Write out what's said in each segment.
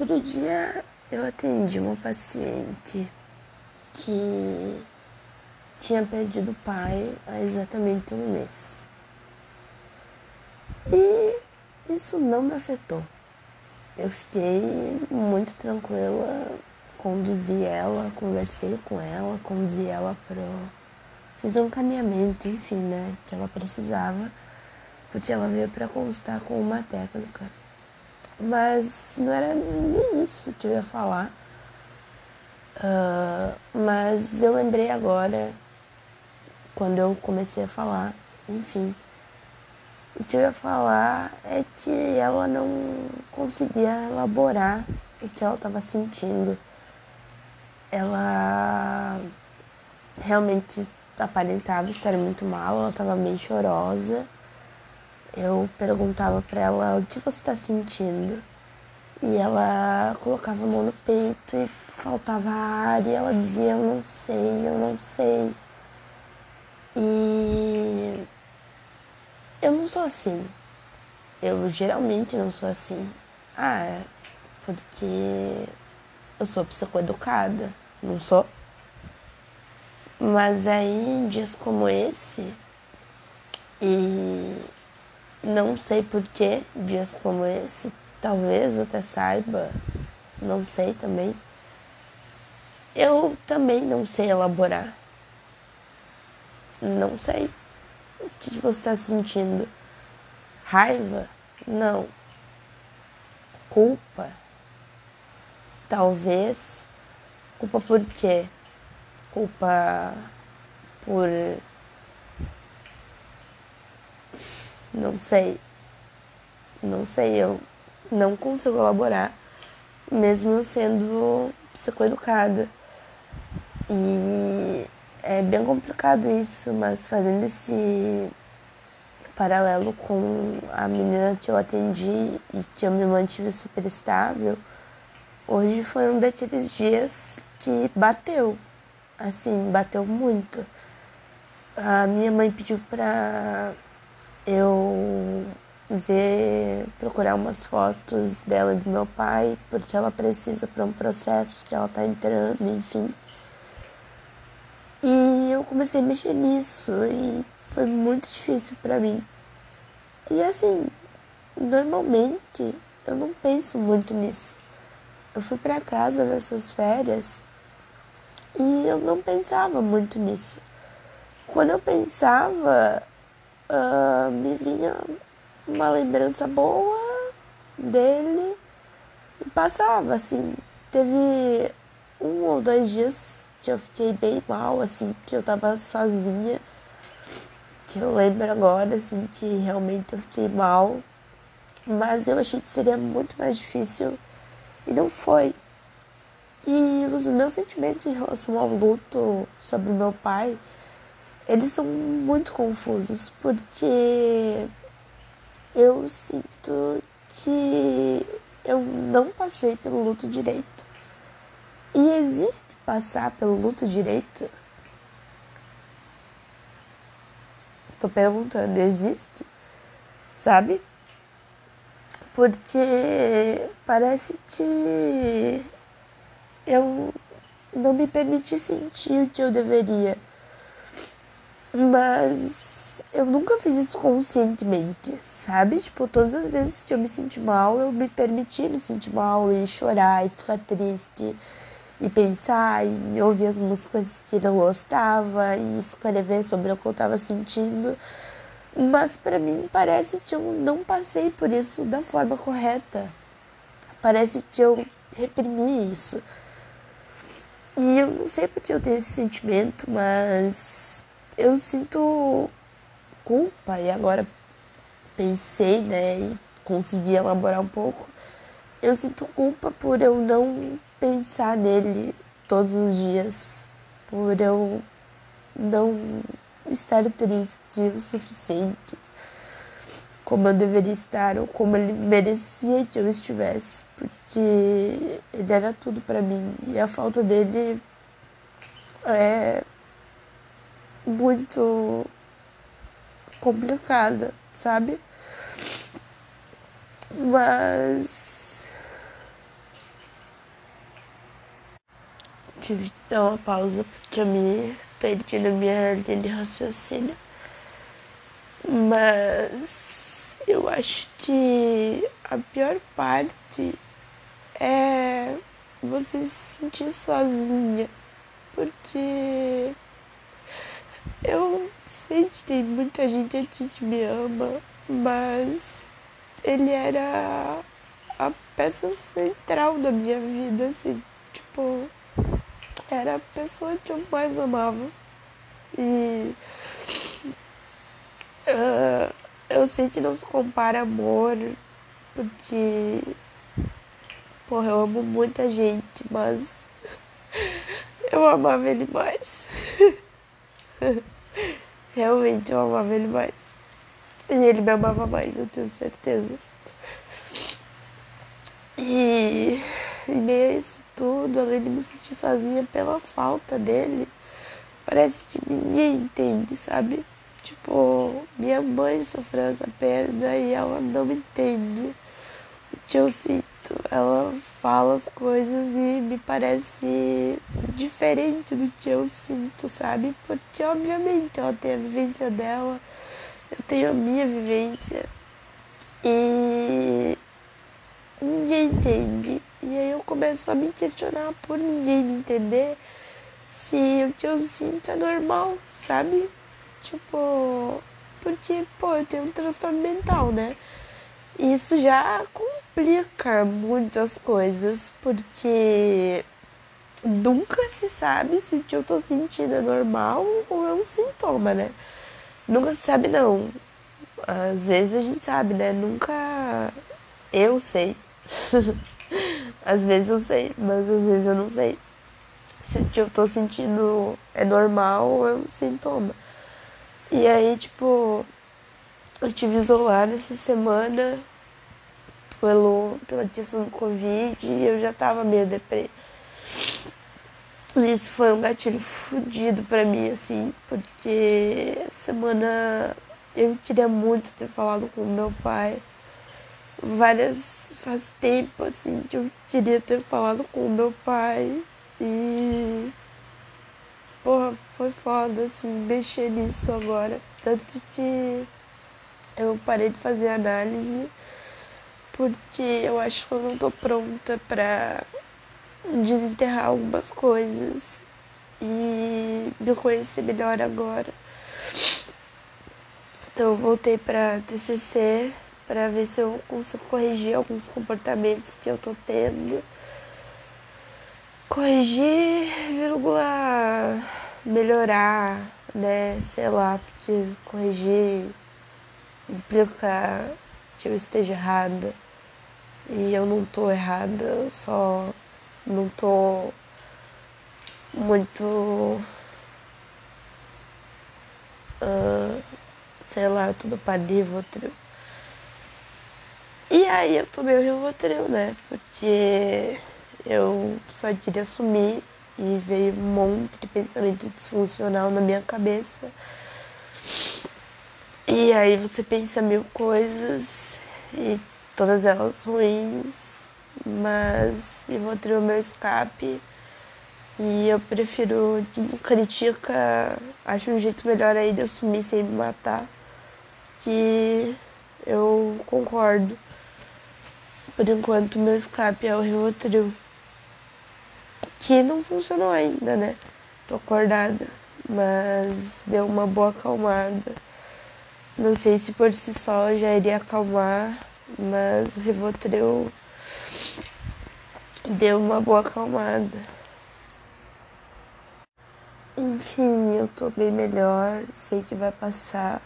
Outro dia eu atendi uma paciente que tinha perdido o pai há exatamente um mês. E isso não me afetou. Eu fiquei muito tranquila, conduzi ela, conversei com ela, conduzi ela para. Fiz um caminhamento, enfim, né, que ela precisava, porque ela veio para consultar com uma técnica. Mas não era nem isso que eu ia falar. Uh, mas eu lembrei agora, quando eu comecei a falar, enfim. O que eu ia falar é que ela não conseguia elaborar o que ela estava sentindo. Ela realmente aparentava estar muito mal, ela estava bem chorosa eu perguntava para ela o que você está sentindo. E ela colocava a mão no peito e faltava ar e ela dizia eu não sei, eu não sei. E eu não sou assim. Eu geralmente não sou assim. Ah, é porque eu sou psicoeducada, não sou? Mas aí em dias como esse e não sei porquê, dias como esse, talvez até saiba, não sei também. Eu também não sei elaborar. Não sei. O que você está sentindo? Raiva? Não. Culpa? Talvez. Culpa por quê? Culpa por Não sei. Não sei, eu não consigo elaborar, mesmo eu sendo psicoeducada. E é bem complicado isso, mas fazendo esse paralelo com a menina que eu atendi e que eu me mantive super estável, hoje foi um daqueles dias que bateu, assim, bateu muito. A minha mãe pediu pra eu ver, procurar umas fotos dela e do meu pai, porque ela precisa para um processo que ela tá entrando, enfim. E eu comecei a mexer nisso e foi muito difícil para mim. E assim, normalmente eu não penso muito nisso. Eu fui para casa nessas férias e eu não pensava muito nisso. Quando eu pensava, uh, me vinha uma lembrança boa dele e passava, assim. Teve um ou dois dias que eu fiquei bem mal, assim, que eu tava sozinha. Que eu lembro agora, assim, que realmente eu fiquei mal. Mas eu achei que seria muito mais difícil e não foi. E os meus sentimentos em relação ao luto sobre meu pai eles são muito confusos porque eu sinto que eu não passei pelo luto direito. E existe passar pelo luto direito? Tô perguntando, existe? Sabe? Porque parece que eu não me permiti sentir o que eu deveria. Mas eu nunca fiz isso conscientemente, sabe? Tipo, todas as vezes que eu me senti mal, eu me permiti me sentir mal e chorar e ficar triste e pensar e ouvir as músicas que eu gostava e escrever sobre o que eu estava sentindo. Mas para mim parece que eu não passei por isso da forma correta. Parece que eu reprimi isso. E eu não sei porque eu tenho esse sentimento, mas eu sinto culpa e agora pensei, né, e consegui elaborar um pouco. Eu sinto culpa por eu não pensar nele todos os dias, por eu não estar triste o suficiente como eu deveria estar ou como ele merecia que eu estivesse, porque ele era tudo para mim e a falta dele é muito complicada, sabe? Mas tive que dar uma pausa porque eu me perdi na minha linha de raciocínio. Mas eu acho que a pior parte é você se sentir sozinha. Porque eu sei que tem muita gente aqui que me ama, mas ele era a peça central da minha vida, assim, tipo, era a pessoa que eu mais amava. E uh, eu sei que não se compara amor, porque porra, eu amo muita gente, mas eu amava ele mais. Realmente eu amava ele mais. E ele me amava mais, eu tenho certeza. E em meio a isso tudo, além de me sentir sozinha pela falta dele, parece que ninguém entende, sabe? Tipo, minha mãe sofreu essa perda e ela não entende o que eu sinto. Ela fala as coisas e me parece diferente do que eu sinto, sabe? Porque obviamente ela tem a vivência dela, eu tenho a minha vivência. E ninguém entende. E aí eu começo a me questionar por ninguém me entender se o que eu sinto é normal, sabe? Tipo, porque, pô, eu tenho um transtorno mental, né? Isso já complica muitas coisas, porque nunca se sabe se o que eu tô sentindo é normal ou é um sintoma, né? Nunca se sabe, não. Às vezes a gente sabe, né? Nunca eu sei. às vezes eu sei, mas às vezes eu não sei. Se o que eu tô sentindo é normal ou é um sintoma. E aí, tipo, eu tive isolada essa semana pelo, pela questão do Covid e eu já tava meio deprê. Isso foi um gatilho fudido pra mim, assim, porque semana eu queria muito ter falado com meu pai várias. faz tempo assim que eu queria ter falado com meu pai e. Porra, foi foda assim mexer nisso agora. Tanto que eu parei de fazer análise porque eu acho que eu não tô pronta pra desenterrar algumas coisas e me conhecer melhor agora. Então eu voltei pra TCC para ver se eu consigo corrigir alguns comportamentos que eu tô tendo. Corrigir, vírgula, melhorar, né? Sei lá, porque corrigir implica que eu esteja errada. E eu não tô errada, eu só não tô muito. Uh, sei lá, tudo padívotro. E aí eu tomei o Rivotril, né? Porque eu só queria sumir e veio um monte de pensamento disfuncional na minha cabeça. E aí você pensa mil coisas e todas elas ruins, mas Rivotril é meu escape. E eu prefiro que não critica, acho um jeito melhor aí de eu sumir sem me matar. Que eu concordo. Por enquanto, meu escape é o Rivotril. Que não funcionou ainda, né? Tô acordada, mas deu uma boa acalmada. Não sei se por si só já iria acalmar, mas o Rivotril deu uma boa acalmada. Enfim, eu tô bem melhor, sei que vai passar.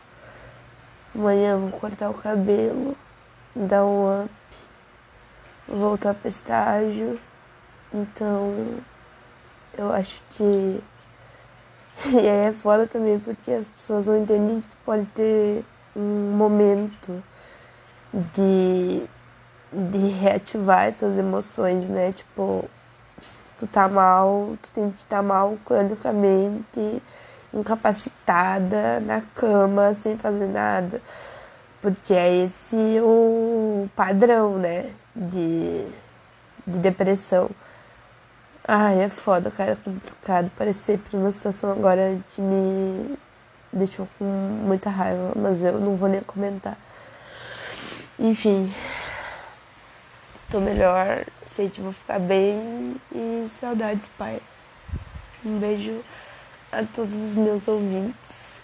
Amanhã eu vou cortar o cabelo, dar um up voltar para estágio. Então, eu acho que. E aí é foda também porque as pessoas não entendem que tu pode ter um momento de, de reativar essas emoções, né? Tipo, se tu tá mal, tu tem que estar tá mal cronicamente, incapacitada, na cama, sem fazer nada. Porque é esse o padrão, né? de, de depressão. Ai, é foda, cara, é complicado. Parecer por uma situação agora que me deixou com muita raiva, mas eu não vou nem comentar. Enfim, tô melhor, sei que vou ficar bem e saudades, pai. Um beijo a todos os meus ouvintes.